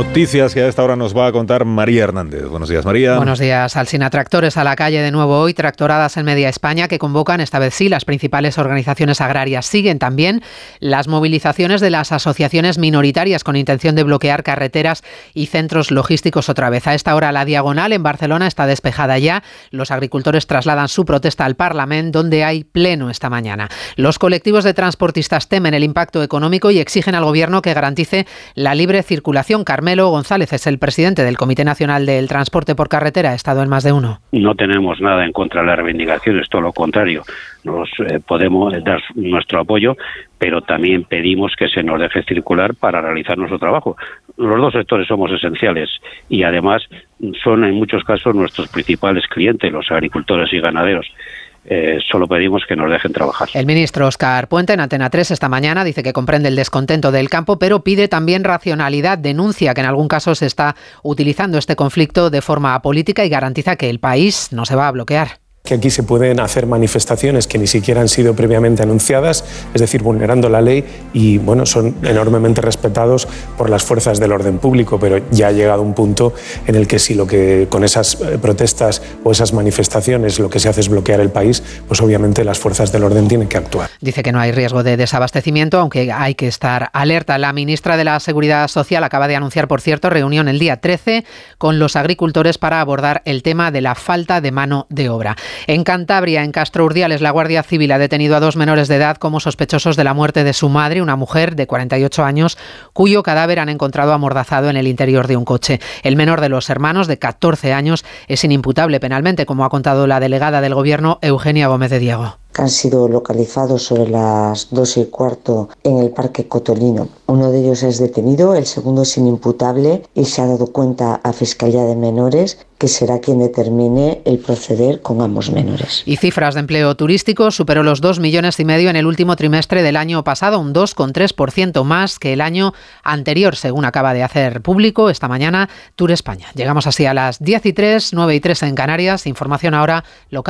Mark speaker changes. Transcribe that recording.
Speaker 1: Noticias que a esta hora nos va a contar María Hernández. Buenos días, María.
Speaker 2: Buenos días. Alsina Tractores a la calle de nuevo hoy, tractoradas en media España que convocan, esta vez sí, las principales organizaciones agrarias. Siguen también las movilizaciones de las asociaciones minoritarias con intención de bloquear carreteras y centros logísticos otra vez. A esta hora la diagonal en Barcelona está despejada ya. Los agricultores trasladan su protesta al Parlamento, donde hay pleno esta mañana. Los colectivos de transportistas temen el impacto económico y exigen al gobierno que garantice la libre circulación. Carmelo González es el presidente del Comité Nacional del Transporte por Carretera. Ha estado en más de uno.
Speaker 3: No tenemos nada en contra de las reivindicaciones, todo lo contrario. Nos eh, podemos dar nuestro apoyo, pero también pedimos que se nos deje circular para realizar nuestro trabajo. Los dos sectores somos esenciales y además son en muchos casos nuestros principales clientes, los agricultores y ganaderos. Eh, solo pedimos que nos dejen trabajar.
Speaker 2: El ministro Oscar Puente en Antena 3 esta mañana dice que comprende el descontento del campo, pero pide también racionalidad. Denuncia que en algún caso se está utilizando este conflicto de forma política y garantiza que el país no se va a bloquear
Speaker 4: que aquí se pueden hacer manifestaciones que ni siquiera han sido previamente anunciadas, es decir, vulnerando la ley y bueno, son enormemente respetados por las fuerzas del orden público, pero ya ha llegado un punto en el que si lo que con esas eh, protestas o esas manifestaciones lo que se hace es bloquear el país, pues obviamente las fuerzas del orden tienen que actuar.
Speaker 2: Dice que no hay riesgo de desabastecimiento, aunque hay que estar alerta. La ministra de la Seguridad Social acaba de anunciar, por cierto, reunión el día 13 con los agricultores para abordar el tema de la falta de mano de obra. En Cantabria, en Castro Urdiales, la Guardia Civil ha detenido a dos menores de edad como sospechosos de la muerte de su madre, una mujer de 48 años, cuyo cadáver han encontrado amordazado en el interior de un coche. El menor de los hermanos, de 14 años, es inimputable penalmente, como ha contado la delegada del Gobierno, Eugenia Gómez de Diego
Speaker 5: que han sido localizados sobre las 12 y cuarto en el Parque Cotolino. Uno de ellos es detenido, el segundo es inimputable y se ha dado cuenta a Fiscalía de Menores que será quien determine el proceder con ambos menores.
Speaker 2: Y cifras de empleo turístico superó los 2 millones y medio en el último trimestre del año pasado, un 2,3% más que el año anterior, según acaba de hacer público esta mañana Tour España. Llegamos así a las 10 y 3, 9 y 3 en Canarias. Información ahora local.